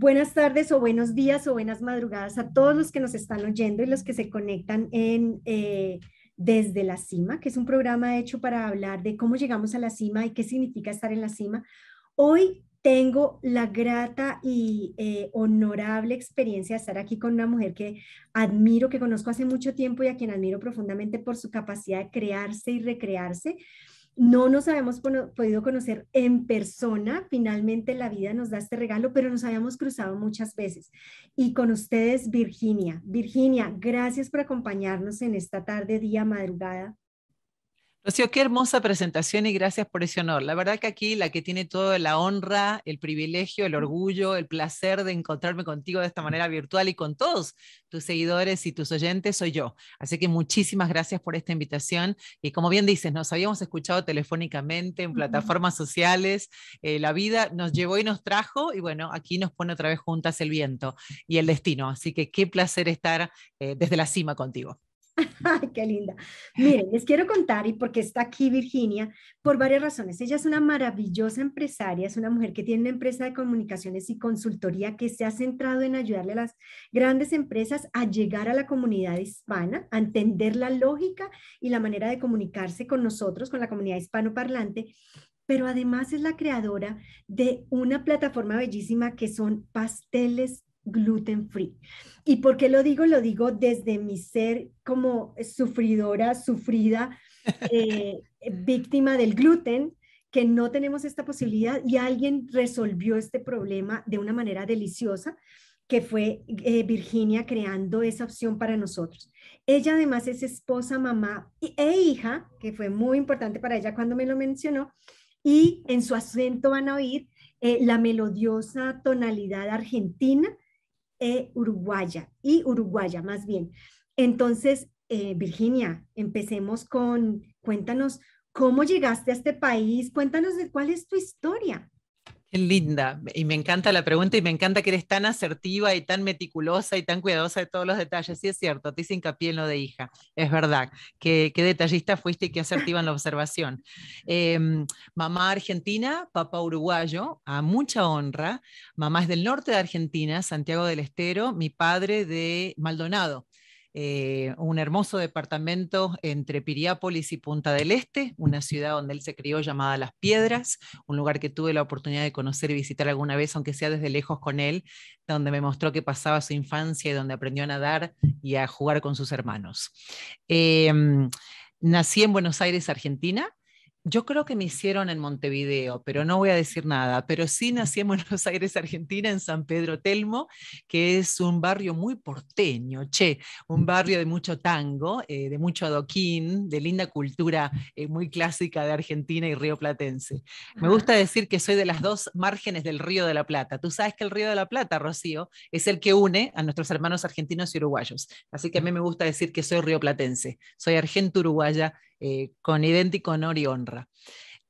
Buenas tardes o buenos días o buenas madrugadas a todos los que nos están oyendo y los que se conectan en eh, Desde la Cima, que es un programa hecho para hablar de cómo llegamos a la cima y qué significa estar en la cima. Hoy tengo la grata y eh, honorable experiencia de estar aquí con una mujer que admiro, que conozco hace mucho tiempo y a quien admiro profundamente por su capacidad de crearse y recrearse. No nos habíamos podido conocer en persona, finalmente la vida nos da este regalo, pero nos habíamos cruzado muchas veces. Y con ustedes, Virginia. Virginia, gracias por acompañarnos en esta tarde, día, madrugada. Rocío, qué hermosa presentación y gracias por ese honor. La verdad que aquí la que tiene toda la honra, el privilegio, el orgullo, el placer de encontrarme contigo de esta manera virtual y con todos tus seguidores y tus oyentes soy yo. Así que muchísimas gracias por esta invitación. Y como bien dices, nos habíamos escuchado telefónicamente en plataformas sociales. Eh, la vida nos llevó y nos trajo y bueno, aquí nos pone otra vez juntas el viento y el destino. Así que qué placer estar eh, desde la cima contigo. Ay, qué linda. Miren, les quiero contar, y porque está aquí Virginia, por varias razones. Ella es una maravillosa empresaria, es una mujer que tiene una empresa de comunicaciones y consultoría que se ha centrado en ayudarle a las grandes empresas a llegar a la comunidad hispana, a entender la lógica y la manera de comunicarse con nosotros, con la comunidad hispanoparlante, pero además es la creadora de una plataforma bellísima que son pasteles gluten free. ¿Y por qué lo digo? Lo digo desde mi ser como sufridora, sufrida, eh, víctima del gluten, que no tenemos esta posibilidad y alguien resolvió este problema de una manera deliciosa, que fue eh, Virginia creando esa opción para nosotros. Ella además es esposa, mamá e hija, que fue muy importante para ella cuando me lo mencionó, y en su acento van a oír eh, la melodiosa tonalidad argentina e uruguaya, y uruguaya más bien. Entonces, eh, Virginia, empecemos con, cuéntanos cómo llegaste a este país, cuéntanos de cuál es tu historia. Qué linda, y me encanta la pregunta y me encanta que eres tan asertiva y tan meticulosa y tan cuidadosa de todos los detalles. Sí, es cierto, te hice hincapié en lo de hija, es verdad. Qué, detallista fuiste y qué asertiva en la observación. Em, mamá argentina, papá uruguayo, a mucha honra. Mamá es del norte de Argentina, Santiago del Estero, mi padre de Maldonado. Eh, un hermoso departamento entre Piriápolis y Punta del Este, una ciudad donde él se crió llamada Las Piedras, un lugar que tuve la oportunidad de conocer y visitar alguna vez, aunque sea desde lejos con él, donde me mostró que pasaba su infancia y donde aprendió a nadar y a jugar con sus hermanos. Em, nací en Buenos Aires, Argentina, yo creo que me hicieron en Montevideo, pero no voy a decir nada. Pero sí nací en Buenos Aires, Argentina, en San Pedro Telmo, que es un barrio muy porteño, che, un barrio de mucho tango, eh, de mucho adoquín, de linda cultura eh, muy clásica de Argentina y río platense. Me gusta decir que soy de las dos márgenes del Río de la Plata. Tú sabes que el Río de la Plata, Rocío, es el que une a nuestros hermanos argentinos y uruguayos. Así que a mí me gusta decir que soy río platense. Soy argento-uruguaya eh, con idéntico honor y honra.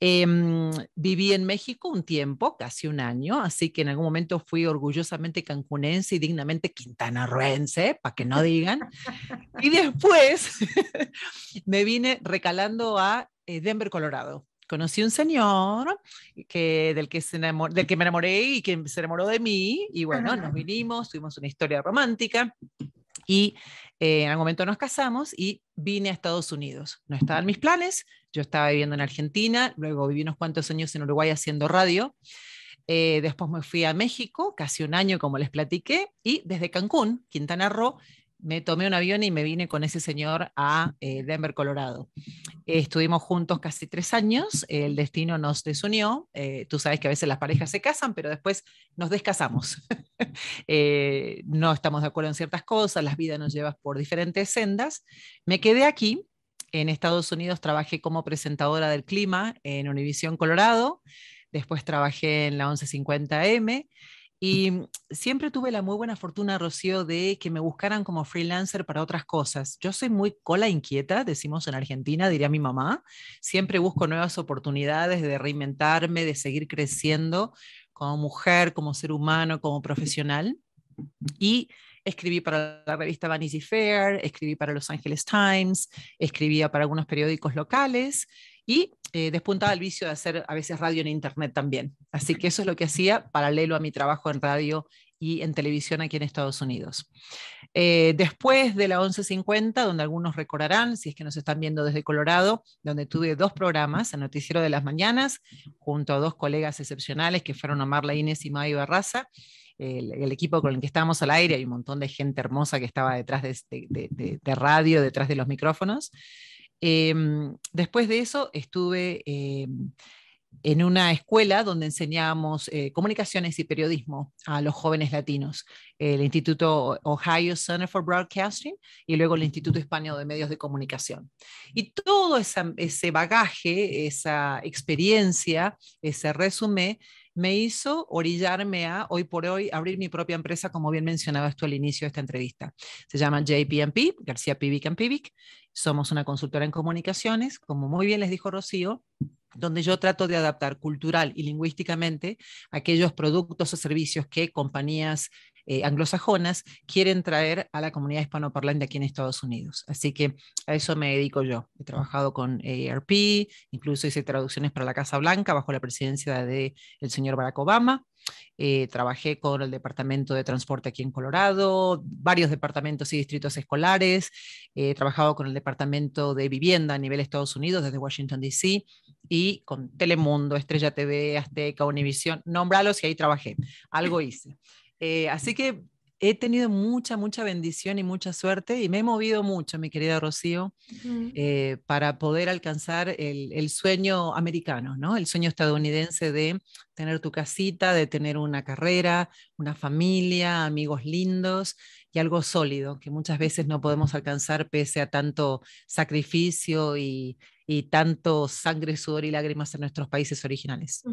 Em, viví en México un tiempo, casi un año, así que en algún momento fui orgullosamente cancunense y dignamente quintanarroense, para que no digan. Y después me vine recalando a eh, Denver, Colorado. Conocí un señor que, del, que se del que me enamoré y que se enamoró de mí, y bueno, nos vinimos, tuvimos una historia romántica y eh, en algún momento nos casamos y vine a Estados Unidos. No estaban mis planes, yo estaba viviendo en Argentina, luego viví unos cuantos años en Uruguay haciendo radio. Eh, después me fui a México, casi un año como les platiqué, y desde Cancún, Quintana Roo, me tomé un avión y me vine con ese señor a eh, Denver, Colorado. estuvimos juntos casi tres años, el destino nos desunió, eh, tú sabes que a veces las parejas se casan, pero después nos descasamos. Eh, no estamos de acuerdo en ciertas cosas, las vidas nos llevan por diferentes sendas. Me quedé aquí, en Estados Unidos trabajé como presentadora del clima en Univisión Colorado, después trabajé en la 1150M y siempre tuve la muy buena fortuna, Rocío, de que me buscaran como freelancer para otras cosas. Yo soy muy cola inquieta, decimos en Argentina, diría mi mamá. Siempre busco nuevas oportunidades de reinventarme, de seguir creciendo como mujer, como ser humano, como profesional. Y escribí para la revista Vanity Fair, escribí para Los Angeles Times, escribía para algunos periódicos locales y eh, despuntaba el vicio de hacer a veces radio en internet también. Así que eso es lo que hacía paralelo a mi trabajo en radio y en televisión aquí en Estados Unidos. Eh, después de la 11.50, donde algunos recordarán, si es que nos están viendo desde Colorado, donde tuve dos programas, el Noticiero de las Mañanas, junto a dos colegas excepcionales que fueron Omar Inés y Mayo Barraza, el, equipo con el que estábamos al aire, hay un montón de gente hermosa que estaba detrás de, radio, detrás de los micrófonos. Em, después de eso estuve em, en una escuela donde enseñábamos eh, comunicaciones y periodismo a los jóvenes latinos, el Instituto Ohio Center for Broadcasting y luego el Instituto Español de Medios de Comunicación. Y todo ese bagaje, esa experiencia, ese resumen, me hizo orillarme a, hoy por hoy, abrir mi propia empresa, como bien mencionabas tú al inicio de esta entrevista. Se llama JPMP, García Pivic Pivic. Somos una consultora en comunicaciones, como muy bien les dijo Rocío, donde yo trato de adaptar cultural y lingüísticamente aquellos productos o servicios que compañías eh, anglosajonas quieren traer a la comunidad hispanoparlante aquí en Estados Unidos. Así que a eso me dedico yo. He trabajado con ARP, incluso hice traducciones para la Casa Blanca bajo la presidencia del el señor Barack Obama. Eh, trabajé con el Departamento de Transporte aquí en Colorado, varios departamentos y distritos escolares. he trabajado con el Departamento de Vivienda a nivel Estados Unidos desde Washington, D.C. y con Telemundo, Estrella TV, Azteca, Univisión. Nombralos y ahí trabajé. Algo hice. Eh, así que he tenido mucha, mucha bendición y mucha suerte y me he movido mucho, mi querida Rocío, eh, para poder alcanzar el, sueño americano, ¿no? El sueño estadounidense de tener tu casita, de tener una carrera, una familia, amigos lindos y algo sólido que muchas veces no podemos alcanzar pese a tanto sacrificio y, y tanto sangre, sudor y lágrimas en nuestros países originales.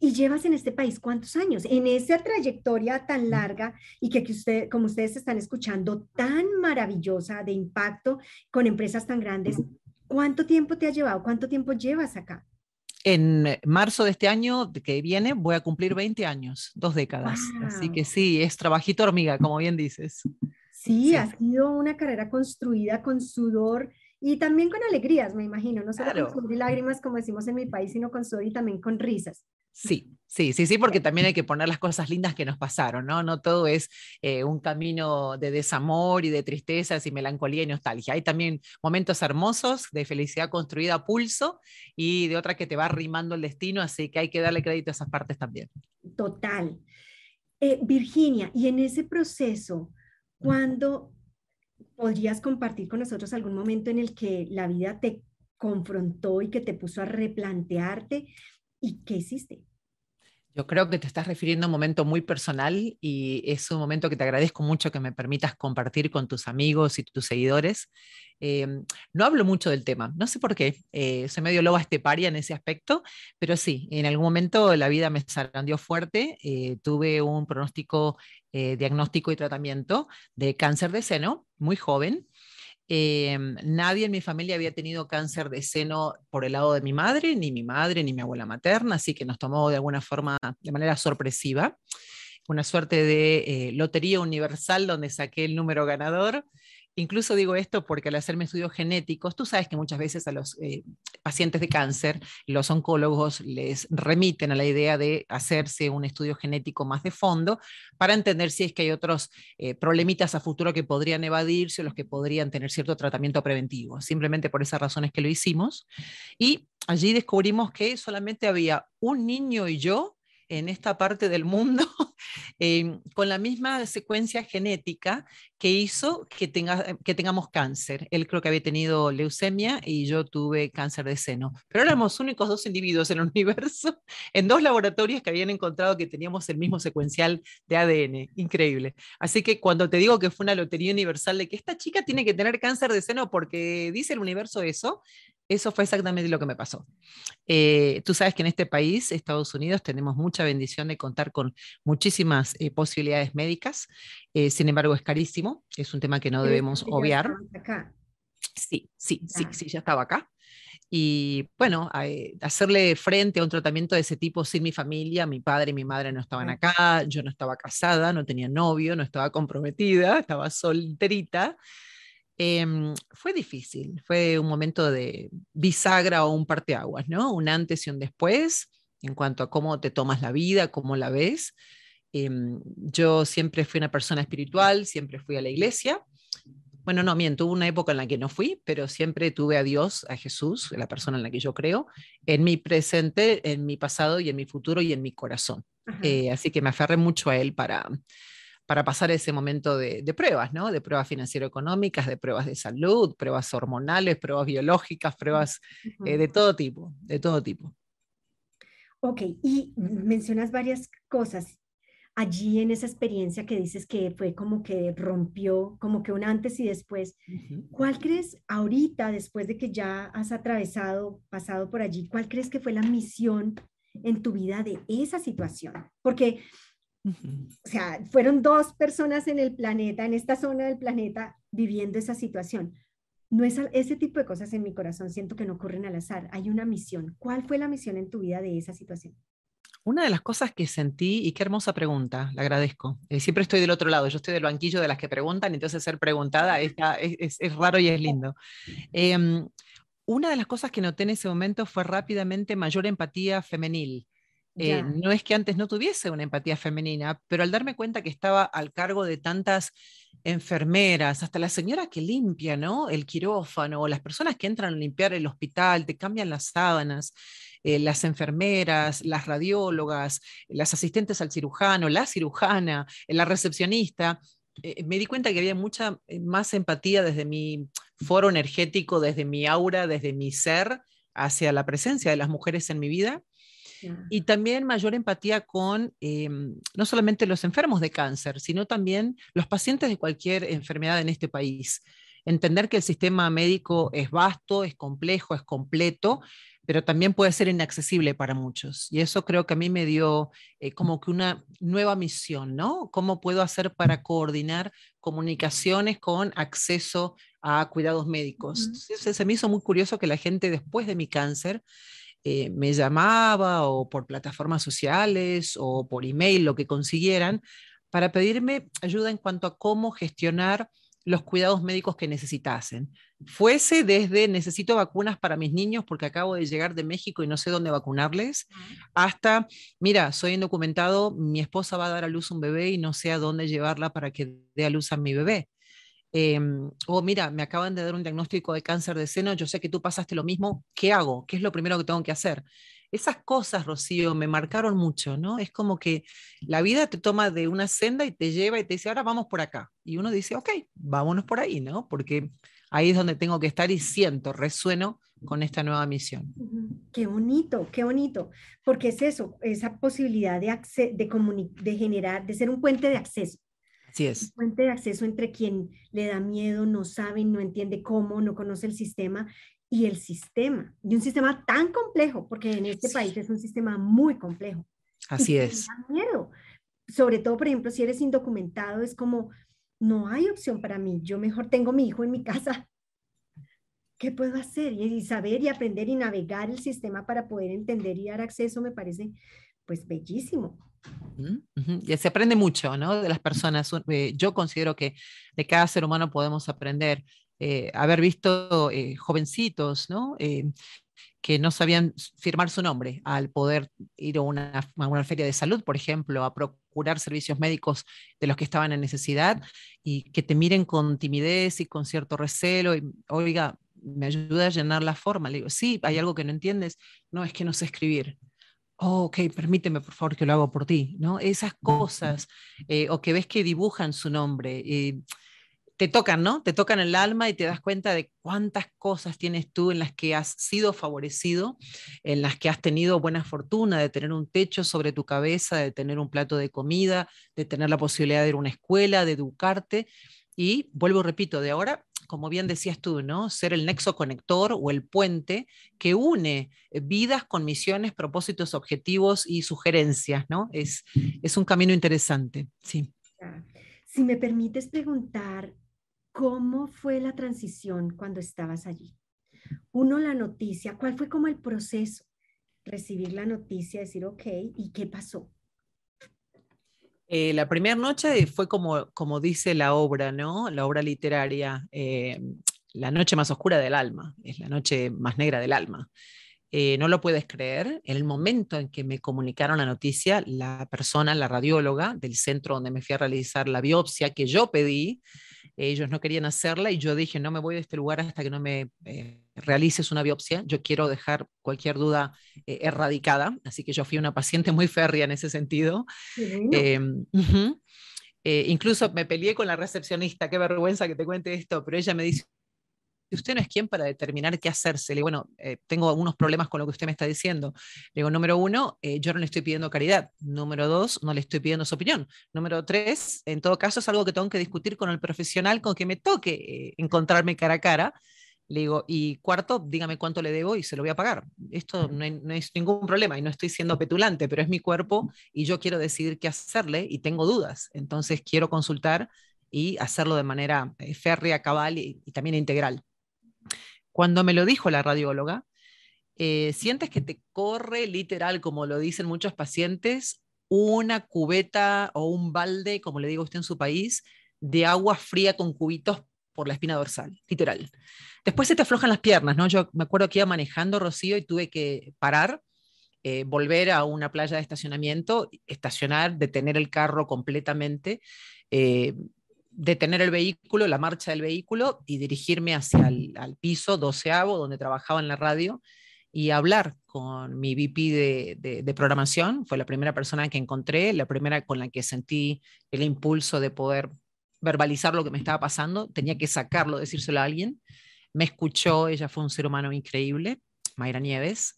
Y llevas en este país cuántos años? En esa trayectoria tan larga y que, que usted, como ustedes están escuchando, tan maravillosa de impacto con empresas tan grandes, ¿cuánto tiempo te ha llevado? ¿Cuánto tiempo llevas acá? En marzo de este año que viene voy a cumplir 20 años, dos décadas. Así que sí, es trabajito hormiga, como bien dices. Sí, sí, ha sido una carrera construida con sudor y también con alegrías, me imagino, no solo con lágrimas, como decimos en mi país, sino con sudor y también con risas. Sí, sí, sí, sí, porque también hay que poner las cosas lindas que nos pasaron, ¿no? No todo es eh, un camino de desamor y de tristezas y melancolía y nostalgia. Hay también momentos hermosos de felicidad construida a pulso y de otra que te va arrimando el destino, así que hay que darle crédito a esas partes también. Total. Eh, Virginia, y en ese proceso, cuando ¿Podrías compartir con nosotros algún momento en el que la vida te confrontó y que te puso a replantearte? ¿Y qué hiciste? Yo creo que te estás refiriendo a un momento muy personal y es un momento que te agradezco mucho que me permitas compartir con tus amigos y tus seguidores. Em, no hablo mucho del tema, no sé por qué, eh, soy medio loba esteparia en ese aspecto, pero sí, en algún momento la vida me zarandeó fuerte, eh, tuve un pronóstico, eh, diagnóstico y tratamiento de cáncer de seno muy joven. Em, nadie en mi familia había tenido cáncer de seno por el lado de mi madre, ni mi madre, ni mi abuela materna, así que nos tomó de alguna forma, de manera sorpresiva, una suerte de lotería universal donde saqué el número ganador Incluso digo esto porque al hacerme estudios genéticos, tú sabes que muchas veces a los eh, pacientes de cáncer, los oncólogos les remiten a la idea de hacerse un estudio genético más de fondo para entender si es que hay otros eh, problemitas a futuro que podrían evadirse o los que podrían tener cierto tratamiento preventivo. Simplemente por esas razones que lo hicimos. Y allí descubrimos que solamente había un niño y yo en esta parte del mundo em, con la misma secuencia genética que hizo que, tenga, que tengamos cáncer. Él creo que había tenido leucemia y yo tuve cáncer de seno. Pero éramos únicos dos individuos en el universo, en dos laboratorios que habían encontrado que teníamos el mismo secuencial de ADN. Increíble. Así que cuando te digo que fue una lotería universal de que esta chica tiene que tener cáncer de seno porque dice el universo eso, eso fue exactamente lo que me pasó. Eh, tú sabes que en este país, Estados Unidos, tenemos mucha bendición de contar con muchísimas eh, posibilidades médicas. Eh, sin embargo, es carísimo. Es un tema que no debemos obviar. Sí, sí, sí, sí, ya estaba acá. Y bueno, hacerle frente a un tratamiento de ese tipo sin mi familia, mi padre y mi madre no estaban acá, yo no estaba casada, no tenía novio, no estaba comprometida, estaba solterita. Em, fue difícil, fue un momento de bisagra o un parteaguas, ¿no? Un antes y un después en cuanto a cómo te tomas la vida, cómo la ves. Em, yo siempre fui una persona espiritual, siempre fui a la iglesia. Bueno, no, miento, tuve una época en la que no fui, pero siempre tuve a Dios, a Jesús, la persona en la que yo creo, en mi presente, en mi pasado y en mi futuro y en mi corazón. Eh, así que me aferré mucho a Él para, para pasar ese momento de, pruebas, ¿no? De pruebas financiero-económicas, de pruebas de salud, pruebas hormonales, pruebas biológicas, pruebas eh, de todo tipo, de todo tipo. Ok, y mencionas varias cosas allí en esa experiencia que dices que fue como que rompió, como que un antes y después. ¿Cuál crees ahorita, después de que ya has atravesado, pasado por allí, cuál crees que fue la misión en tu vida de esa situación? Porque, o sea, fueron dos personas en el planeta, en esta zona del planeta, viviendo esa situación. No es ese tipo de cosas en mi corazón, siento que no ocurren al azar. Hay una misión. ¿Cuál fue la misión en tu vida de esa situación? Una de las cosas que sentí, y qué hermosa pregunta, le agradezco. Eh, siempre estoy del otro lado, yo estoy del banquillo de las que preguntan, entonces ser preguntada es, es, raro y es lindo. Em, una de las cosas que noté en ese momento fue rápidamente mayor empatía femenil. Eh, no es que antes no tuviese una empatía femenina, pero al darme cuenta que estaba al cargo de tantas enfermeras, hasta la señora que limpia, ¿no? El quirófano, o las personas que entran a limpiar el hospital, te cambian las sábanas, eh, las enfermeras, las radiólogas, las asistentes al cirujano, la cirujana, la recepcionista, eh, me di cuenta que había mucha más empatía desde mi foro energético, desde mi aura, desde mi ser, hacia la presencia de las mujeres en mi vida y también mayor empatía con em, no solamente los enfermos de cáncer, sino también los pacientes de cualquier enfermedad en este país. Entender que el sistema médico es vasto, es complejo, es completo, pero también puede ser inaccesible para muchos. Y eso creo que a mí me dio eh, como que una nueva misión, ¿no? ¿Cómo puedo hacer para coordinar comunicaciones con acceso a cuidados médicos? Entonces, se me hizo muy curioso que la gente después de mi cáncer eh, me llamaba o por plataformas sociales o por email, lo que consiguieran, para pedirme ayuda en cuanto a cómo gestionar los cuidados médicos que necesitasen. Fuese desde necesito vacunas para mis niños porque acabo de llegar de México y no sé dónde vacunarles, hasta, mira, soy indocumentado, mi esposa va a dar a luz un bebé y no sé a dónde llevarla para que dé a luz a mi bebé. Em, o mira, me acaban de dar un diagnóstico de cáncer de seno, yo sé que tú pasaste lo mismo, ¿qué hago? ¿Qué es lo primero que tengo que hacer? Esas cosas, Rocío, me marcaron mucho, ¿no? Es como que la vida te toma de una senda y te lleva y te dice, ahora vamos por acá. Y uno dice, ok, vámonos por ahí, ¿no? Porque ahí es donde tengo que estar y siento, resueno con esta nueva misión. Qué bonito, qué bonito, porque es eso, esa posibilidad de, de, de generar, de ser un puente de acceso Así es. Fuente de acceso entre quien le da miedo, no sabe, no entiende cómo, no conoce el sistema y el sistema. Y un sistema tan complejo, porque en este país es un sistema muy complejo. Así es. Da miedo. Sobre todo, por ejemplo, si eres indocumentado, es como, no hay opción para mí. Yo mejor tengo mi hijo en mi casa. ¿Qué puedo hacer? Y saber y aprender y navegar el sistema para poder entender y dar acceso me parece pues bellísimo. Y se aprende mucho, ¿no? De las personas. Eh, yo considero que de cada ser humano podemos aprender. Eh, haber visto eh, jovencitos, ¿no? que no sabían firmar su nombre al poder ir a una, a una, feria de salud, por ejemplo, a procurar servicios médicos de los que estaban en necesidad y que te miren con timidez y con cierto recelo y, oiga, ¿me ayuda a llenar la forma? Le digo, sí, hay algo que no entiendes. No, es que no sé escribir oh, ok, permíteme por favor que lo hago por ti, ¿no? Esas cosas, eh, o que ves que dibujan su nombre, eh, te tocan, ¿no? Te tocan el alma y te das cuenta de cuántas cosas tienes tú en las que has sido favorecido, en las que has tenido buena fortuna de tener un techo sobre tu cabeza, de tener un plato de comida, de tener la posibilidad de ir a una escuela, de educarte. Y vuelvo, repito, de ahora como bien decías tú, ¿no? Ser el nexo conector o el puente que une vidas con misiones, propósitos, objetivos y sugerencias, ¿no? Es, es un camino interesante, sí. Si me permites preguntar, ¿cómo fue la transición cuando estabas allí? Uno, la noticia, ¿cuál fue como el proceso? Recibir la noticia, decir, ok, ¿y qué pasó? Eh, la primera noche fue como, como dice la obra, ¿no? La obra literaria, eh, la noche más oscura del alma, es la noche más negra del alma. Eh, no lo puedes creer, en el momento en que me comunicaron la noticia, la persona, la radióloga del centro donde me fui a realizar la biopsia que yo pedí, ellos no querían hacerla y yo dije, no me voy de este lugar hasta que no me eh, realices una biopsia, yo quiero dejar cualquier duda eh, erradicada, así que yo fui una paciente muy férrea en ese sentido. Em, incluso me peleé con la recepcionista, qué vergüenza que te cuente esto, pero ella me dice, usted no es quien para determinar qué hacerse. Le digo, bueno, eh, tengo algunos problemas con lo que usted me está diciendo. Le digo, número uno, eh, yo no le estoy pidiendo caridad. Número dos, no le estoy pidiendo su opinión. Número tres, en todo caso, es algo que tengo que discutir con el profesional con que me toque eh, encontrarme cara a cara. Le digo, y cuarto, dígame cuánto le debo y se lo voy a pagar. Esto no, no, es ningún problema y no estoy siendo petulante, pero es mi cuerpo y yo quiero decidir qué hacerle y tengo dudas. Entonces quiero consultar y hacerlo de manera férrea, cabal y también integral. Cuando me lo dijo la radióloga, eh, sientes que te corre literal, como lo dicen muchos pacientes, una cubeta o un balde, como le digo a usted en su país, de agua fría con cubitos por la espina dorsal, literal. Después se te aflojan las piernas, ¿no? Yo me acuerdo que iba manejando Rocío y tuve que parar, eh, volver a una playa de estacionamiento, estacionar, detener el carro completamente. Eh, detener el vehículo, la marcha del vehículo y dirigirme hacia el al piso doceavo donde trabajaba en la radio y hablar con mi VP de, programación. Fue la primera persona que encontré, la primera con la que sentí el impulso de poder verbalizar lo que me estaba pasando. Tenía que sacarlo, decírselo a alguien. Me escuchó, ella fue un ser humano increíble, Mayra Nieves.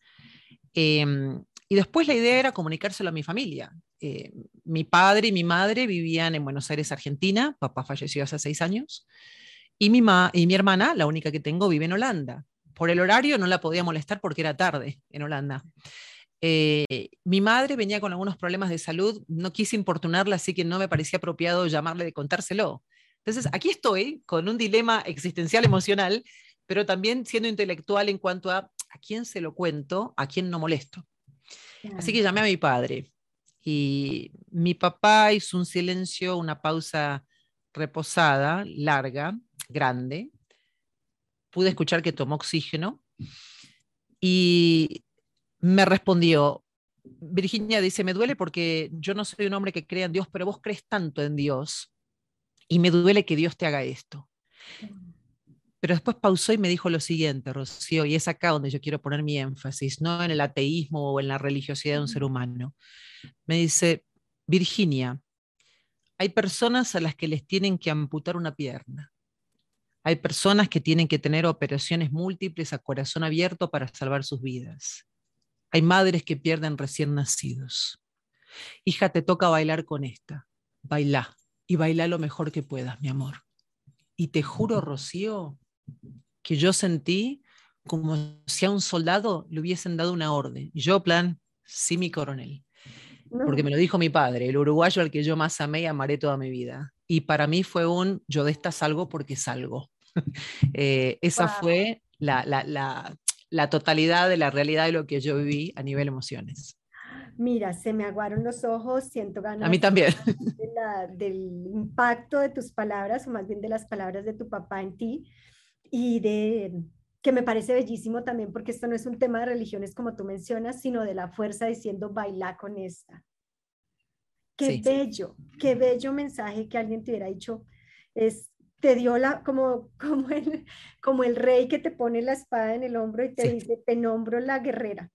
Em, y después la idea era comunicárselo a mi familia. Eh, mi padre y mi madre vivían en Buenos Aires, Argentina, papá falleció hace seis años, y mi, y mi hermana, la única que tengo, vive en Holanda. Por el horario no la podía molestar porque era tarde en Holanda. Eh, mi madre venía con algunos problemas de salud, no quise importunarla, así que no me parecía apropiado llamarle de contárselo. Entonces, aquí estoy con un dilema existencial emocional, pero también siendo intelectual en cuanto a a quién se lo cuento, a quién no molesto. Así que llamé a mi padre. Y mi papá hizo un silencio, una pausa reposada, larga, grande. Pude escuchar que tomó oxígeno y me respondió, Virginia dice, me duele porque yo no soy un hombre que crea en Dios, pero vos crees tanto en Dios y me duele que Dios te haga esto. Pero después pausó y me dijo lo siguiente, Rocío, y es acá donde yo quiero poner mi énfasis, no en el ateísmo o en la religiosidad de un ser humano. Me dice, Virginia, hay personas a las que les tienen que amputar una pierna. Hay personas que tienen que tener operaciones múltiples a corazón abierto para salvar sus vidas. Hay madres que pierden recién nacidos. Hija, te toca bailar con esta. Baila y baila lo mejor que puedas, mi amor. Y te juro, Rocío, que yo sentí como si a un soldado le hubiesen dado una orden. Yo, plan, sí, mi coronel. Porque me lo dijo mi padre, el uruguayo al que yo más amé y amaré toda mi vida. Y para mí fue un, yo de esta salgo porque salgo. Eh, esa fue la, la, la, la, totalidad de la realidad de lo que yo viví a nivel emociones. Mira, se me aguaron los ojos, siento ganas. A mí también. del impacto de tus palabras, o más bien de las palabras de tu papá en ti, y de que me parece bellísimo también porque esto no es un tema de religiones como tú mencionas, sino de la fuerza diciendo baila con esta. Qué bello, qué bello mensaje que alguien te hubiera dicho, es, te dio la, como, como, el, como el rey que te pone la espada en el hombro y te dice, te nombro la guerrera.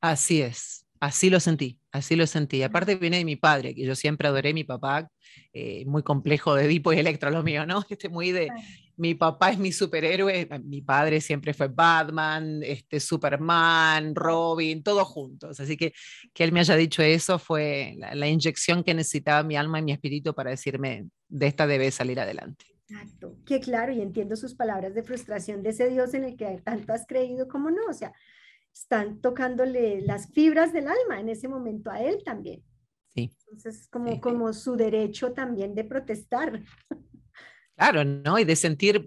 Así es, Así lo sentí, así lo sentí. Aparte viene de mi padre, que yo siempre adoré mi papá, eh, muy complejo de Edipo y Electro lo mío, ¿no? Este muy de, mi papá es mi superhéroe, mi padre siempre fue Batman, este, Superman, Robin, todos juntos. Así que que él me haya dicho eso fue la, inyección que necesitaba mi alma y mi espíritu para decirme, de esta debes salir adelante. Exacto, que claro, y entiendo sus palabras de frustración de ese Dios en el que tanto has creído, como no, o sea, están tocándole las fibras del alma en ese momento a él también. Sí. Entonces, como, como su derecho también de protestar. Claro, ¿no? Y de sentir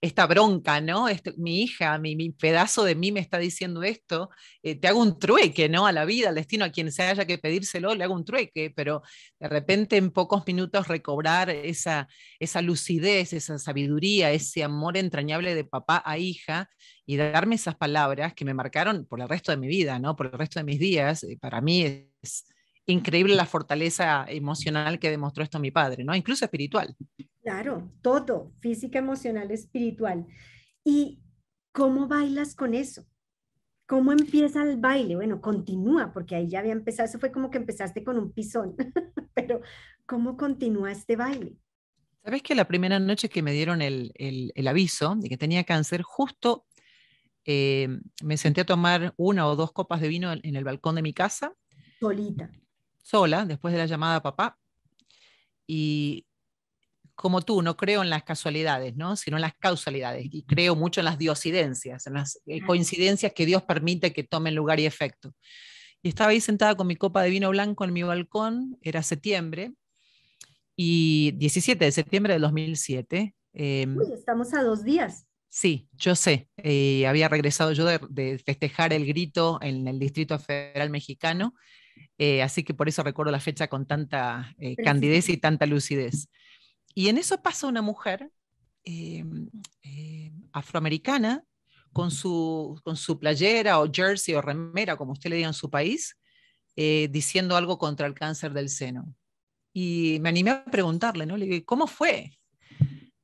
esta bronca, ¿no? Este, mi hija, mi, pedazo de mí me está diciendo esto, eh, te hago un trueque, ¿no? A la vida, al destino, a quien se haya que pedírselo, le hago un trueque, pero de repente en pocos minutos recobrar esa, esa lucidez, esa sabiduría, ese amor entrañable de papá a hija y darme esas palabras que me marcaron por el resto de mi vida, ¿no? Por el resto de mis días, eh, para mí es increíble la fortaleza emocional que demostró esto mi padre, ¿no? Incluso espiritual. Claro, todo, física, emocional, espiritual. ¿Y cómo bailas con eso? ¿Cómo empieza el baile? Bueno, continúa, porque ahí ya había empezado, eso fue como que empezaste con un pisón, pero ¿cómo continúa este baile? Sabes que la primera noche que me dieron el, aviso de que tenía cáncer, justo eh, me senté a tomar una o dos copas de vino en el balcón de mi casa. Solita sola después de la llamada a papá y como tú, no creo en las casualidades, ¿no? sino en las causalidades y creo mucho en las diosidencias, en las eh, coincidencias que Dios permite que tomen lugar y efecto. Y estaba ahí sentada con mi copa de vino blanco en mi balcón, era septiembre, y 17 de septiembre de 2007. Em, estamos a dos días. Sí, yo sé. Eh, había regresado yo de, de, festejar el grito en el Distrito Federal Mexicano eh, así que por eso recuerdo la fecha con tanta eh, candidez y tanta lucidez. Y en eso pasa una mujer em, eh, afroamericana con su, con su playera o jersey o remera, como usted le diga en su país, diciendo algo contra el cáncer del seno. Y me animé a preguntarle, ¿no? Le dije, ¿cómo fue?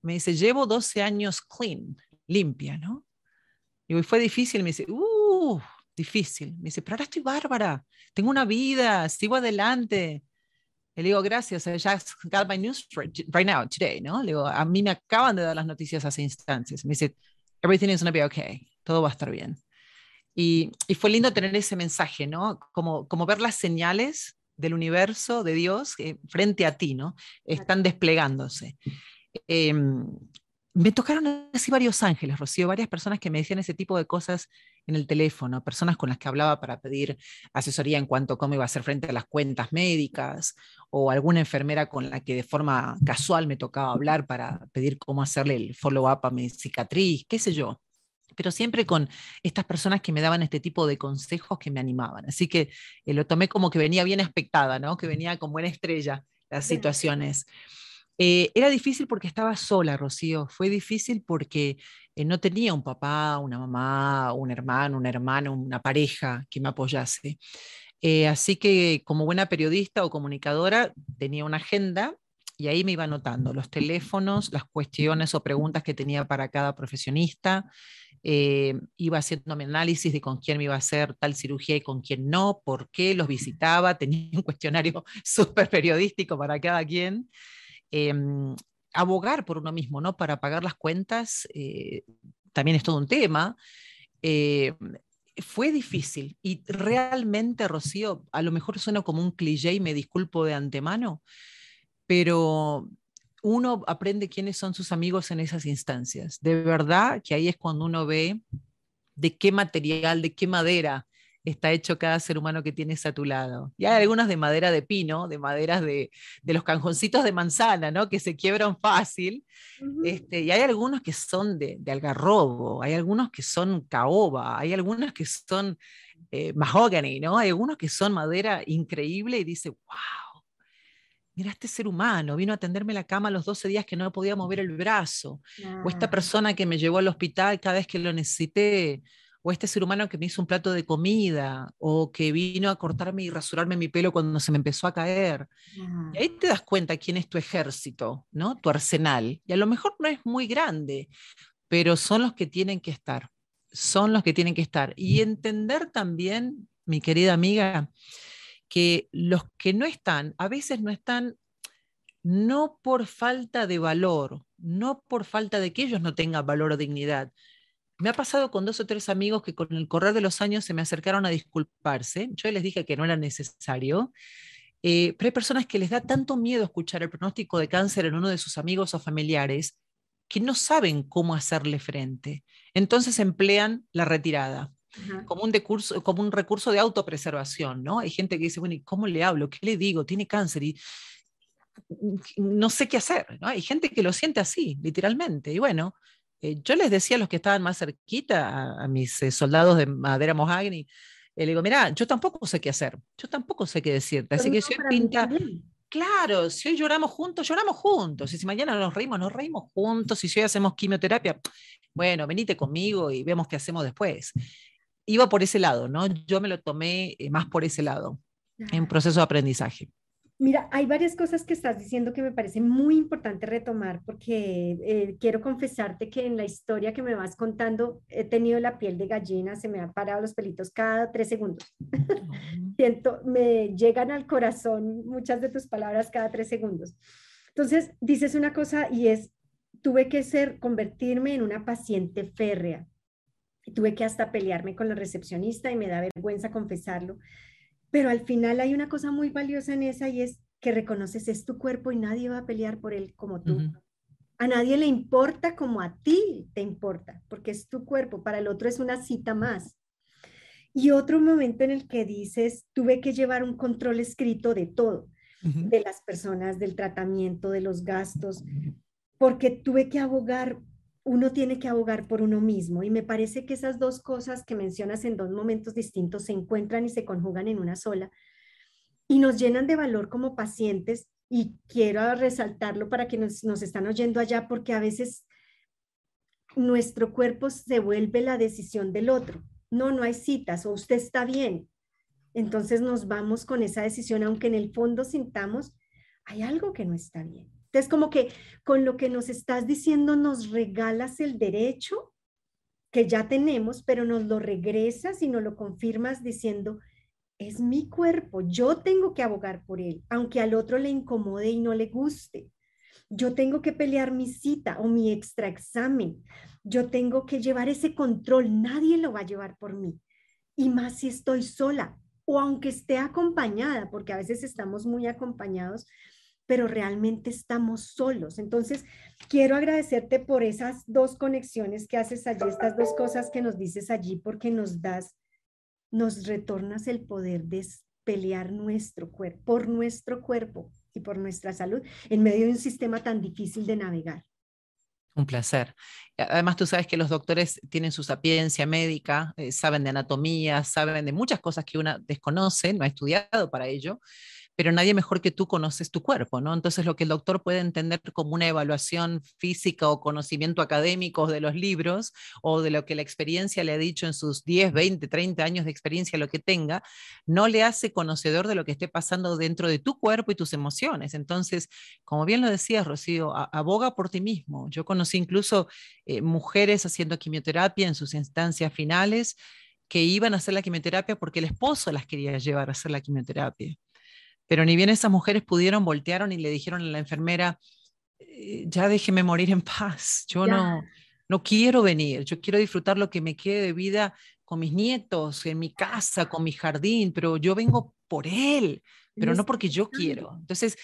Me dice, llevo 12 años clean, limpia, ¿no? Y fue difícil, me dice, uh, difícil. Me dice, pero ahora estoy bárbara, tengo una vida, sigo adelante. Le digo, gracias, I just got my news right now, today, ¿no? Le digo, a mí me acaban de dar las noticias hace instantes. Me dice, everything is going to be okay, todo va a estar bien. Y, y, fue lindo tener ese mensaje, ¿no? Como, como ver las señales del universo, de Dios, frente a ti, ¿no? Están desplegándose. Eh, me tocaron así varios ángeles, Rocío, varias personas que me decían ese tipo de cosas en el teléfono, personas con las que hablaba para pedir asesoría en cuanto a cómo iba a hacer frente a las cuentas médicas, o alguna enfermera con la que de forma casual me tocaba hablar para pedir cómo hacerle el follow-up a mi cicatriz, qué sé yo. Pero siempre con estas personas que me daban este tipo de consejos que me animaban. Así que eh, lo tomé como que venía bien expectada, ¿no? que venía con buena estrella las situaciones. Eh, era difícil porque estaba sola, Rocío. Fue difícil porque eh, no tenía un papá, una mamá, un hermano, un hermano, una pareja que me apoyase. Eh, así que como buena periodista o comunicadora tenía una agenda y ahí me iba anotando los teléfonos, las cuestiones o preguntas que tenía para cada profesionista. iba haciendo mi análisis de con quién me iba a hacer tal cirugía y con quién no, por qué los visitaba. Tenía un cuestionario súper periodístico para cada quien. Em, abogar por uno mismo, ¿no? Para pagar las cuentas, eh, también es todo un tema. Eh, fue difícil y realmente, Rocío, a lo mejor suena como un cliché y me disculpo de antemano, pero uno aprende quiénes son sus amigos en esas instancias. De verdad que ahí es cuando uno ve de qué material, de qué madera está hecho cada ser humano que tienes a tu lado. Y hay algunas de madera de pino, de maderas de, los canjoncitos de manzana, ¿no? Que se quiebran fácil. este, y hay algunos que son de, algarrobo, hay algunos que son caoba, hay algunos que son eh, mahogany, ¿no? Hay algunos que son madera increíble y dice, wow, mira este ser humano, vino a atenderme la cama los 12 días que no podía mover el brazo, o esta persona que me llevó al hospital cada vez que lo necesité, o este ser humano que me hizo un plato de comida, o que vino a cortarme y rasurarme mi pelo cuando se me empezó a caer. Y ahí te das cuenta quién es tu ejército, ¿no? Tu arsenal. Y a lo mejor no es muy grande, pero son los que tienen que estar. Son los que tienen que estar. Y entender también, mi querida amiga, que los que no están, a veces no están no por falta de valor, no por falta de que ellos no tengan valor o dignidad, me ha pasado con dos o tres amigos que con el correr de los años se me acercaron a disculparse. Yo les dije que no era necesario. Eh, pero hay personas que les da tanto miedo escuchar el pronóstico de cáncer en uno de sus amigos o familiares que no saben cómo hacerle frente. Entonces emplean la retirada. Como un, como un recurso de autopreservación, ¿no? Hay gente que dice, bueno, ¿y cómo le hablo? ¿Qué le digo? Tiene cáncer. Y no sé qué hacer. Hay gente que lo siente así, literalmente. Y bueno, eh, yo les decía a los que estaban más cerquita, a, mis eh, soldados de madera Mojagni, le digo, mira, yo tampoco sé qué hacer, yo tampoco sé qué decirte. Así que si hoy pinta, claro, si hoy lloramos juntos, lloramos juntos. Y si mañana nos reímos, nos reímos juntos. Y si hoy hacemos quimioterapia, bueno, venite conmigo y vemos qué hacemos después. Iba por ese lado, ¿no? Yo me lo tomé más por ese lado, en proceso de aprendizaje. Mira, hay varias cosas que estás diciendo que me parece muy importante retomar porque eh, quiero confesarte que en la historia que me vas contando he tenido la piel de gallina, se me han parado los pelitos cada tres segundos. Siento, me llegan al corazón muchas de tus palabras cada tres segundos. Entonces, dices una cosa y es, tuve que ser, convertirme en una paciente férrea. Tuve que hasta pelearme con la recepcionista y me da vergüenza confesarlo pero al final hay una cosa muy valiosa en esa y es que reconoces es tu cuerpo y nadie va a pelear por él como tú. A nadie le importa como a ti te importa, porque es tu cuerpo, para el otro es una cita más. Y otro momento en el que dices, tuve que llevar un control escrito de todo, de las personas, del tratamiento, de los gastos, porque tuve que abogar uno tiene que abogar por uno mismo. Y me parece que esas dos cosas que mencionas en dos momentos distintos se encuentran y se conjugan en una sola y nos llenan de valor como pacientes. Y quiero resaltarlo para que nos, nos están oyendo allá, porque a veces nuestro cuerpo se vuelve la decisión del otro. No, no hay citas o usted está bien. Entonces nos vamos con esa decisión, aunque en el fondo sintamos, hay algo que no está bien. Entonces, como que con lo que nos estás diciendo nos regalas el derecho que ya tenemos, pero nos lo regresas y nos lo confirmas diciendo, es mi cuerpo, yo tengo que abogar por él, aunque al otro le incomode y no le guste. Yo tengo que pelear mi cita o mi extra examen. Yo tengo que llevar ese control, nadie lo va a llevar por mí. Y más si estoy sola o aunque esté acompañada, porque a veces estamos muy acompañados, pero realmente estamos solos. Entonces, quiero agradecerte por esas dos conexiones que haces allí, estas dos cosas que nos dices allí, porque nos das, nos retornas el poder de pelear nuestro cuerpo, por nuestro cuerpo y por nuestra salud en medio de un sistema tan difícil de navegar. Un placer. Además, tú sabes que los doctores tienen su sapiencia médica, eh, saben de anatomía, saben de muchas cosas que una desconoce, no ha estudiado para ello, pero nadie mejor que tú conoces tu cuerpo, ¿no? Entonces lo que el doctor puede entender como una evaluación física o conocimiento académico de los libros o de lo que la experiencia le ha dicho en sus 10, 20, 30 años de experiencia, lo que tenga, no le hace conocedor de lo que esté pasando dentro de tu cuerpo y tus emociones. Entonces, como bien lo decías, Rocío, aboga por ti mismo. Yo conocí incluso eh, mujeres haciendo quimioterapia en sus instancias finales que iban a hacer la quimioterapia porque el esposo las quería llevar a hacer la quimioterapia. Pero ni bien esas mujeres pudieron, voltearon y le dijeron a la enfermera, eh, ya déjeme morir en paz, yo no, no quiero venir, yo quiero disfrutar lo que me quede de vida con mis nietos, en mi casa, con mi jardín, pero yo vengo por él, pero no porque yo quiero. Entonces,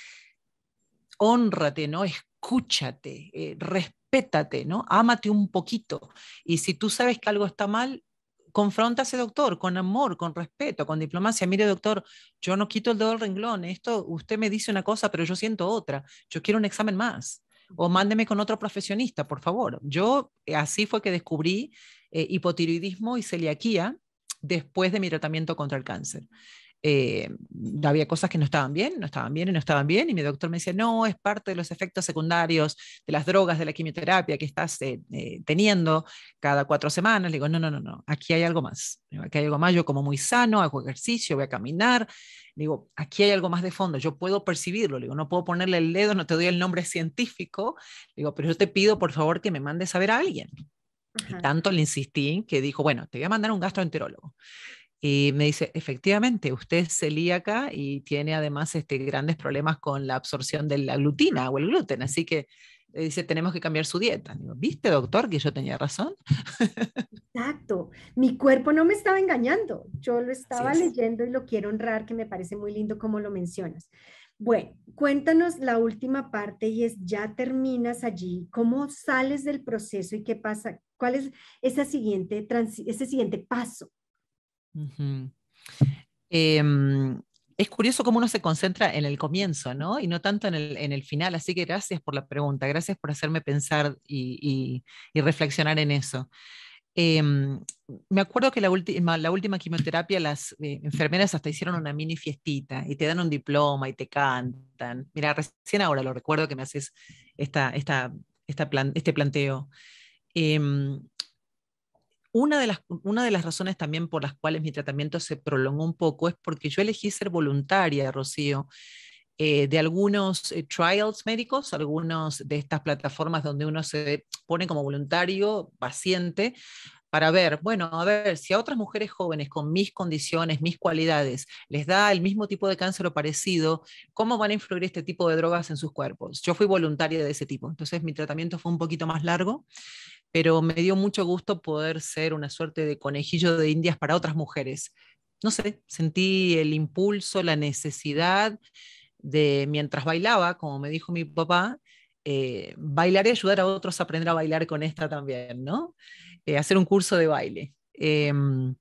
honrate, ¿no? Escúchate, eh, respétate, ¿no? Ámate un poquito. Y si tú sabes que algo está mal, confronta a ese doctor con amor, con respeto, con diplomacia. Mire, doctor, yo no quito el dedo del renglón. Esto, usted me dice una cosa, pero yo siento otra. Yo quiero un examen más. O mándeme con otro profesionista, por favor. Yo eh, así fue que descubrí eh, hipotiroidismo y celiaquía después de mi tratamiento contra el cáncer. Eh, había cosas que no estaban bien, no estaban bien y no estaban bien, y mi doctor me decía, no, es parte de los efectos secundarios de las drogas, de la quimioterapia que estás eh, eh, teniendo cada cuatro semanas. Le digo, no, no, no, no, aquí hay algo más, aquí hay algo más, yo como muy sano, hago ejercicio, voy a caminar, digo, aquí hay algo más de fondo, yo puedo percibirlo, digo, no puedo ponerle el dedo, no te doy el nombre científico, digo, pero yo te pido por favor que me mandes a ver a alguien. Y tanto le insistí que dijo, bueno, te voy a mandar un gastroenterólogo. Y me dice, efectivamente, usted es celíaca y tiene además este, grandes problemas con la absorción de la glutina o el gluten, así que dice, tenemos que cambiar su dieta. Digo, ¿Viste, doctor, que yo tenía razón? Exacto. Mi cuerpo no me estaba engañando. Yo lo estaba leyendo y lo quiero honrar, que me parece muy lindo como lo mencionas. Bueno, cuéntanos la última parte y es, ya terminas allí, ¿cómo sales del proceso y qué pasa? ¿Cuál es ese siguiente, ese siguiente paso? Em, es curioso cómo uno se concentra en el comienzo, ¿no? Y no tanto en el, final. Así que gracias por la pregunta, gracias por hacerme pensar y, reflexionar en eso. Em, me acuerdo que la, última, la última quimioterapia, las eh, enfermeras hasta hicieron una mini fiestita y te dan un diploma y te cantan. Mira, recién ahora lo recuerdo que me haces esta, esta, este planteo. Em, una de, las, una de las razones también por las cuales mi tratamiento se prolongó un poco es porque yo elegí ser voluntaria, Rocío, eh, de algunos eh, trials médicos, algunos de estas plataformas donde uno se pone como voluntario, paciente, para ver, bueno, a ver, si a otras mujeres jóvenes con mis condiciones, mis cualidades, les da el mismo tipo de cáncer o parecido, ¿cómo van a influir este tipo de drogas en sus cuerpos? Yo fui voluntaria de ese tipo, entonces mi tratamiento fue un poquito más largo pero me dio mucho gusto poder ser una suerte de conejillo de indias para otras mujeres. No sé, sentí el impulso, la necesidad de, mientras bailaba, como me dijo mi papá, eh, bailar y ayudar a otros a aprender a bailar con esta también, ¿no? Eh, hacer un curso de baile. Em,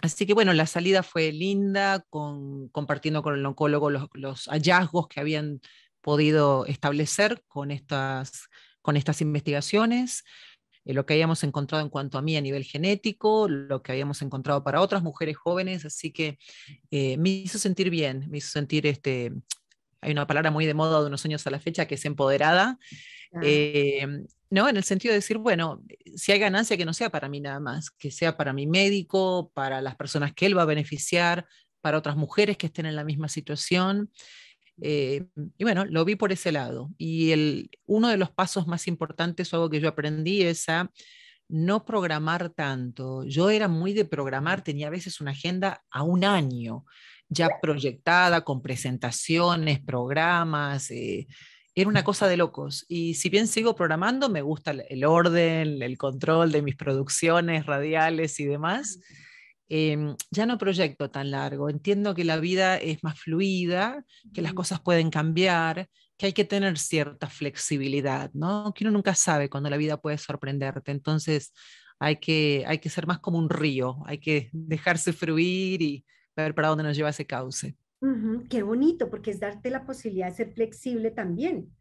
así que bueno, la salida fue linda, con, compartiendo con el oncólogo los, los, hallazgos que habían podido establecer con estas, con estas investigaciones. Eh, lo que habíamos encontrado en cuanto a mí a nivel genético, lo que habíamos encontrado para otras mujeres jóvenes, así que eh, me hizo sentir bien, me hizo sentir, este, hay una palabra muy de moda de unos años a la fecha que es empoderada, eh, ¿no? En el sentido de decir, bueno, si hay ganancia que no sea para mí nada más, que sea para mi médico, para las personas que él va a beneficiar, para otras mujeres que estén en la misma situación. Eh, y bueno, lo vi por ese lado. Y el, uno de los pasos más importantes o algo que yo aprendí es a no programar tanto. Yo era muy de programar, tenía a veces una agenda a un año ya proyectada con presentaciones, programas. Eh, era una cosa de locos. Y si bien sigo programando, me gusta el orden, el control de mis producciones radiales y demás. Em, ya no proyecto tan largo, entiendo que la vida es más fluida, que las cosas pueden cambiar, que hay que tener cierta flexibilidad, ¿no? Que uno nunca sabe cuando la vida puede sorprenderte, entonces hay que, hay que ser más como un río, hay que dejarse fluir y ver para dónde nos lleva ese cauce. qué bonito, porque es darte la posibilidad de ser flexible también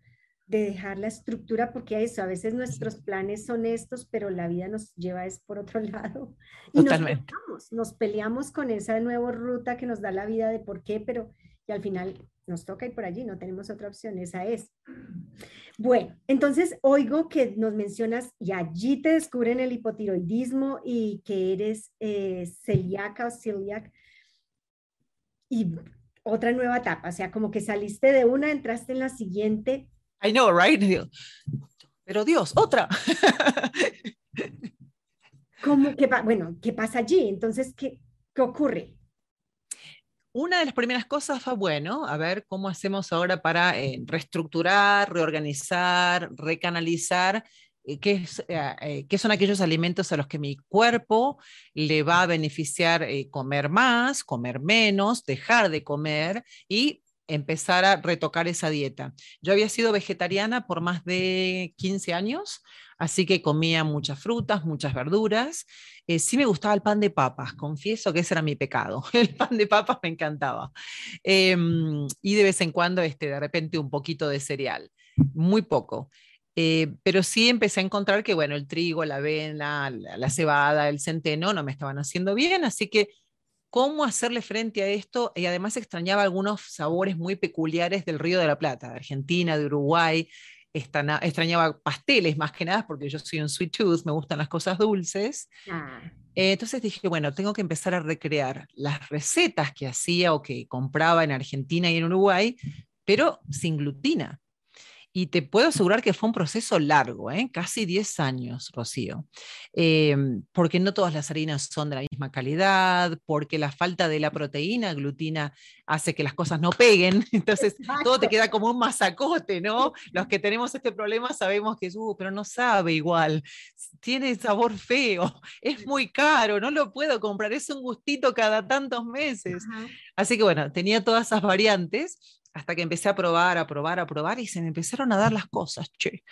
de dejar la estructura, porque eso, a veces nuestros planes son estos, pero la vida nos lleva es por otro lado. Y nos peleamos, nos peleamos con esa nueva ruta que nos da la vida de por qué, pero y al final nos toca ir por allí, no tenemos otra opción, esa es. Bueno, entonces oigo que nos mencionas y allí te descubren el hipotiroidismo y que eres eh, celíaca o celiac. Y otra nueva etapa, o sea, como que saliste de una, entraste en la siguiente I know, right? Pero Dios, otra. ¿Cómo que bueno, qué pasa allí? Entonces, ¿qué, qué ocurre? Una de las primeras cosas fue, bueno, a ver cómo hacemos ahora para eh, reestructurar, reorganizar, recanalizar eh, qué, eh, qué, son aquellos alimentos a los que mi cuerpo le va a beneficiar comer más, comer menos, dejar de comer y empezar a retocar esa dieta. Yo había sido vegetariana por más de 15 años, así que comía muchas frutas, muchas verduras. Eh, sí me gustaba el pan de papas, confieso que ese era mi pecado. El pan de papas me encantaba. Em, y de vez en cuando, este, de repente, un poquito de cereal, muy poco. Eh, pero sí empecé a encontrar que, bueno, el trigo, la avena, la cebada, el centeno no me estaban haciendo bien, así que cómo hacerle frente a esto y además extrañaba algunos sabores muy peculiares del Río de la Plata, de Argentina, de Uruguay, extrañaba pasteles más que nada porque yo soy un sweet tooth, me gustan las cosas dulces. Ah. Eh, entonces dije, bueno, tengo que empezar a recrear las recetas que hacía o que compraba en Argentina y en Uruguay, pero sin glutina. Y te puedo asegurar que fue un proceso largo, ¿eh? casi 10 años, Rocío, em, porque no todas las harinas son de la misma calidad, porque la falta de la proteína, glutina, hace que las cosas no peguen, entonces todo te queda como un masacote, ¿no? Los que tenemos este problema sabemos que, uh, pero no sabe igual, tiene sabor feo, es muy caro, no lo puedo comprar, es un gustito cada tantos meses. Así que bueno, tenía todas esas variantes hasta que empecé a probar, a probar, a probar y se me empezaron a dar las cosas, che.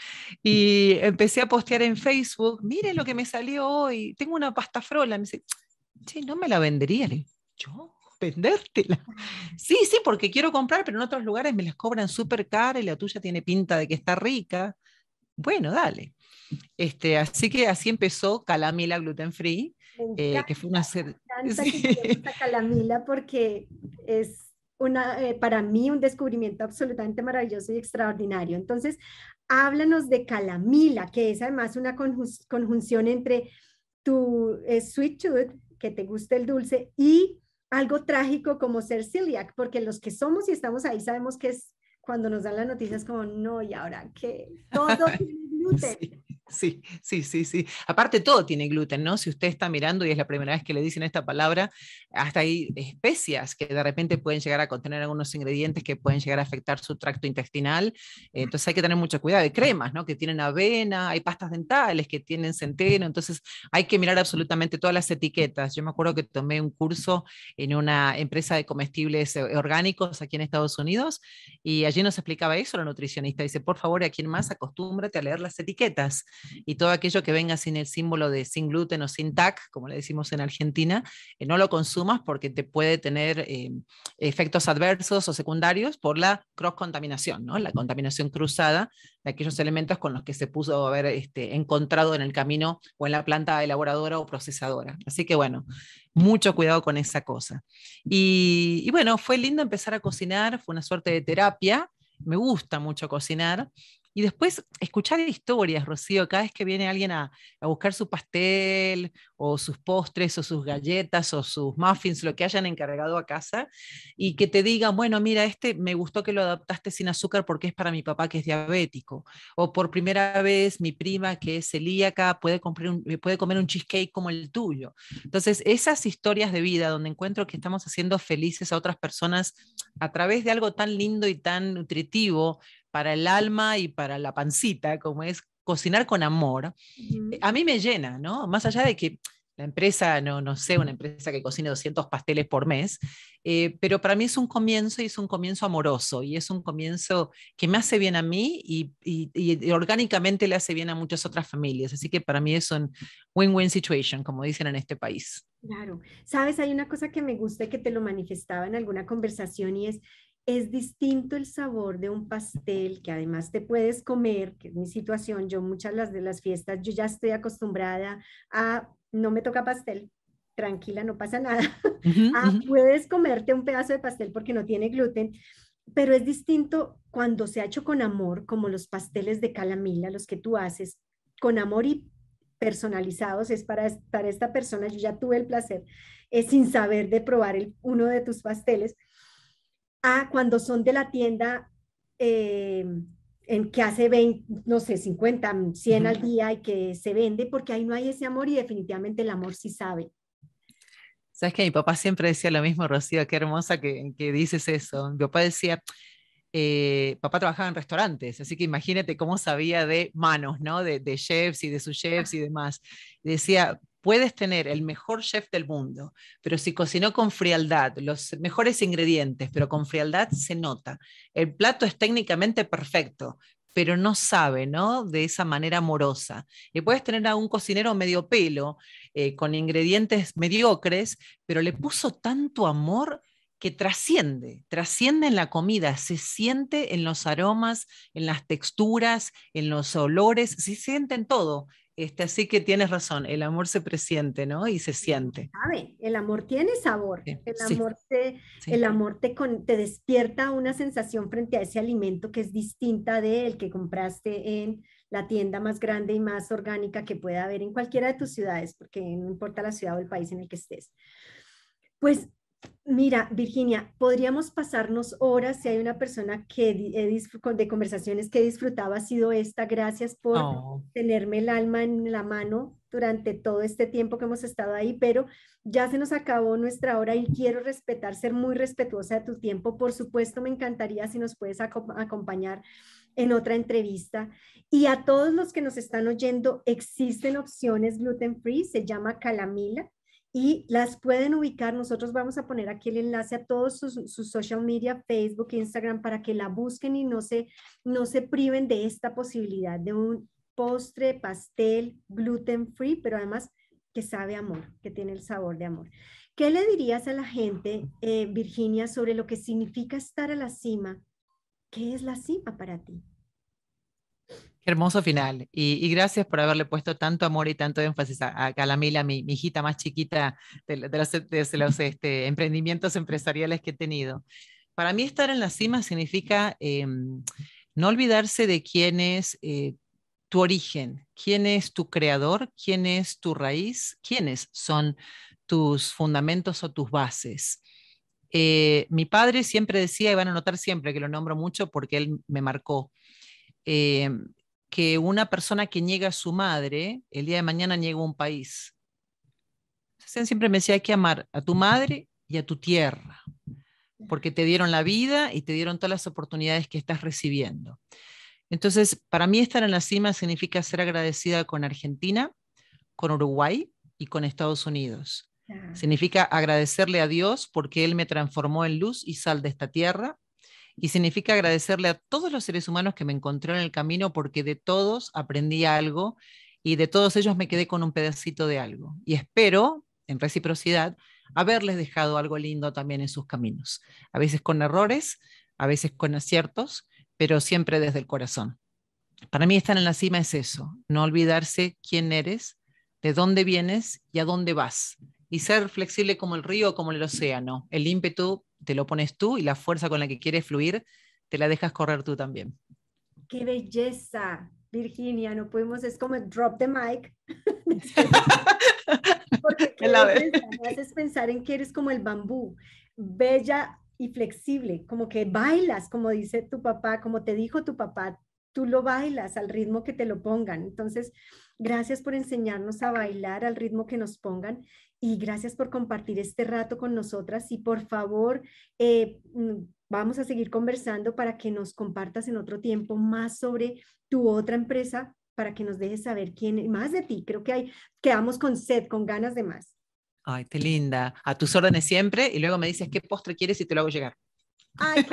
Y empecé a postear en Facebook, miren lo que me salió hoy, tengo una pasta frola, me dice, che, no me la vendería. Yo, vendértela. Sí, sí, porque quiero comprar, pero en otros lugares me las cobran súper cara y la tuya tiene pinta de que está rica. Bueno, dale. Este, así que así empezó Calamila Gluten Free, eh, que fue una... Me Calamila porque es una, eh, para mí un descubrimiento absolutamente maravilloso y extraordinario. Entonces, háblanos de Calamila, que es además una conjunción entre tu eh, sweet tooth, que te gusta el dulce, y algo trágico como ser celiac, porque los que somos y estamos ahí sabemos que es cuando nos dan las noticias como, no, y ahora que todo tiene gluten. Sí, sí, sí, sí. Aparte todo tiene gluten, ¿no? Si usted está mirando y es la primera vez que le dicen esta palabra, hasta hay especias que de repente pueden llegar a contener algunos ingredientes que pueden llegar a afectar su tracto intestinal. Entonces hay que tener mucho cuidado. Hay cremas, ¿no? Que tienen avena, hay pastas dentales que tienen centeno. Entonces hay que mirar absolutamente todas las etiquetas. Yo me acuerdo que tomé un curso en una empresa de comestibles eh, orgánicos aquí en Estados Unidos y allí nos explicaba eso la nutricionista. Dice, por favor, a quien más acostúmbrate a leer las etiquetas y todo aquello que venga sin el símbolo de sin gluten o sin TAC, como le decimos en Argentina, eh, no lo consumas porque te puede tener eh, efectos adversos o secundarios por la cross contaminación, ¿no? la contaminación cruzada de aquellos elementos con los que se puso haber este, encontrado en el camino o en la planta elaboradora o procesadora. Así que bueno, mucho cuidado con esa cosa. y bueno, fue lindo empezar a cocinar, fue una suerte de terapia. Me gusta mucho cocinar y después escuchar historias, Rocío, cada vez que viene alguien a, buscar su pastel o sus postres o sus galletas o sus muffins, lo que hayan encargado a casa, y que te digan, bueno, mira, este me gustó que lo adaptaste sin azúcar porque es para mi papá que es diabético. O por primera vez mi prima que es celíaca puede, puede comer un cheesecake como el tuyo. Entonces, esas historias de vida donde encuentro que estamos haciendo felices a otras personas a través de algo tan lindo y tan nutritivo, para el alma y para la pancita, como es cocinar con amor, a mí me llena, ¿no? Más allá de que la empresa, no, no sé, una empresa que cocine 200 pasteles por mes, eh, pero para mí es un comienzo y es un comienzo amoroso y es un comienzo que me hace bien a mí y, y, orgánicamente le hace bien a muchas otras familias. Así que para mí es un win-win situation, como dicen en este país. Claro, sabes, hay una cosa que me gusta y que te lo manifestaba en alguna conversación y es es distinto el sabor de un pastel que además te puedes comer, que es mi situación, yo muchas las de las fiestas, yo ya estoy acostumbrada a, no me toca pastel, tranquila, no pasa nada, ah, puedes comerte un pedazo de pastel porque no tiene gluten, pero es distinto cuando se ha hecho con amor, como los pasteles de calamila, los que tú haces, con amor y personalizados, es para, para esta persona, yo ya tuve el placer, es sin saber de probar el, uno de tus pasteles, a cuando son de la tienda eh, en que hace 20, no sé, 50, 100 al día y que se vende, porque ahí no hay ese amor y definitivamente el amor sí sabe. Sabes que mi papá siempre decía lo mismo, Rocío, qué hermosa que, que dices eso. Mi papá decía, eh, papá trabajaba en restaurantes, así que imagínate cómo sabía de manos, ¿no? De, de chefs y de sus chefs y demás. Decía, puedes tener el mejor chef del mundo, pero si cocinó con frialdad, los mejores ingredientes, pero con frialdad se nota. El plato es técnicamente perfecto, pero no sabe, ¿no? De esa manera amorosa. Y puedes tener a un cocinero medio pelo, eh, con ingredientes mediocres, pero le puso tanto amor que trasciende, trasciende en la comida, se siente en los aromas, en las texturas, en los olores, se siente en todo. Este, así que tienes razón, el amor se presiente, ¿no? Y se siente. El amor tiene sabor. el amor, te, El amor te, te, despierta una sensación frente a ese alimento que es distinta del que compraste en la tienda más grande y más orgánica que pueda haber en cualquiera de tus ciudades, porque no importa la ciudad o el país en el que estés. Pues Mira, Virginia, podríamos pasarnos horas si hay una persona que de conversaciones que disfrutaba ha sido esta. Gracias por oh. tenerme el alma en la mano durante todo este tiempo que hemos estado ahí, pero ya se nos acabó nuestra hora y quiero respetar, ser muy respetuosa de tu tiempo. Por supuesto, me encantaría si nos puedes acompañar en otra entrevista. Y a todos los que nos están oyendo, existen opciones gluten free, se llama Calamila y las pueden ubicar. Nosotros vamos a poner aquí el enlace a todos sus, social media, Facebook, Instagram, para que la busquen y no se, no se priven de esta posibilidad de un postre, pastel, gluten free, pero además que sabe amor, que tiene el sabor de amor. ¿Qué le dirías a la gente, eh, Virginia, sobre lo que significa estar a la cima? ¿Qué es la cima para ti? Hermoso final. Y, gracias por haberle puesto tanto amor y tanto énfasis a, Calamila, mi, hijita más chiquita de, los, este, emprendimientos empresariales que he tenido. Para mí estar en la cima significa em, no olvidarse de quién es eh, tu origen, quién es tu creador, quién es tu raíz, quiénes son tus fundamentos o tus bases. Eh, mi padre siempre decía, y van a notar siempre que lo nombro mucho porque él me marcó, eh, que una persona que niega a su madre, el día de mañana niega un país. siempre me decía, hay que amar a tu madre y a tu tierra, porque te dieron la vida y te dieron todas las oportunidades que estás recibiendo. Entonces, para mí estar en la cima significa ser agradecida con Argentina, con Uruguay y con Estados Unidos. Significa agradecerle a Dios porque Él me transformó en luz y sal de esta tierra. Y significa agradecerle a todos los seres humanos que me encontré en el camino porque de todos aprendí algo y de todos ellos me quedé con un pedacito de algo. Y espero, en reciprocidad, haberles dejado algo lindo también en sus caminos. A veces con errores, a veces con aciertos, pero siempre desde el corazón. Para mí estar en la cima es eso, no olvidarse quién eres, de dónde vienes y a dónde vas y ser flexible como el río o como el océano. El ímpetu te lo pones tú y la fuerza con la que quieres fluir te la dejas correr tú también. ¡Qué belleza! Virginia, no podemos, es como drop the mic. Porque ¿qué la me haces pensar en que eres como el bambú, bella y flexible, como que bailas, como dice tu papá, como te dijo tu papá, tú lo bailas al ritmo que te lo pongan. Entonces, gracias por enseñarnos a bailar al ritmo que nos pongan y gracias por compartir este rato con nosotras y por favor, eh, mm, vamos a seguir conversando para que nos compartas en otro tiempo más sobre tu otra empresa para que nos dejes saber quién más de ti. Creo que hay, quedamos con sed, con ganas de más. Ay, qué linda. A tus órdenes siempre y luego me dices qué postre quieres y te lo hago llegar. Ay,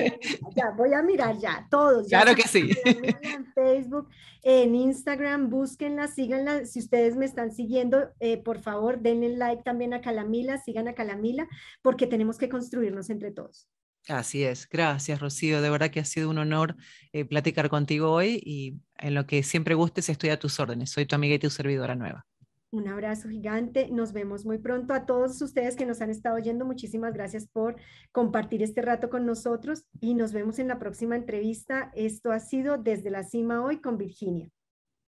ya, voy a mirar ya, todos. claro que sí. En Facebook, en Instagram, búsquenla, síganla. Si ustedes me están siguiendo, eh, por favor, denle like también a Calamila, sigan a Calamila, porque tenemos que construirnos entre todos. Así es, gracias Rocío, de verdad que ha sido un honor eh, platicar contigo hoy y en lo que siempre gustes estoy a tus órdenes, soy tu amiga y tu servidora nueva. Un abrazo gigante. Nos vemos muy pronto. A todos ustedes que nos han estado oyendo, muchísimas gracias por compartir este rato con nosotros y nos vemos en la próxima entrevista. Esto ha sido Desde la Cima hoy con Virginia.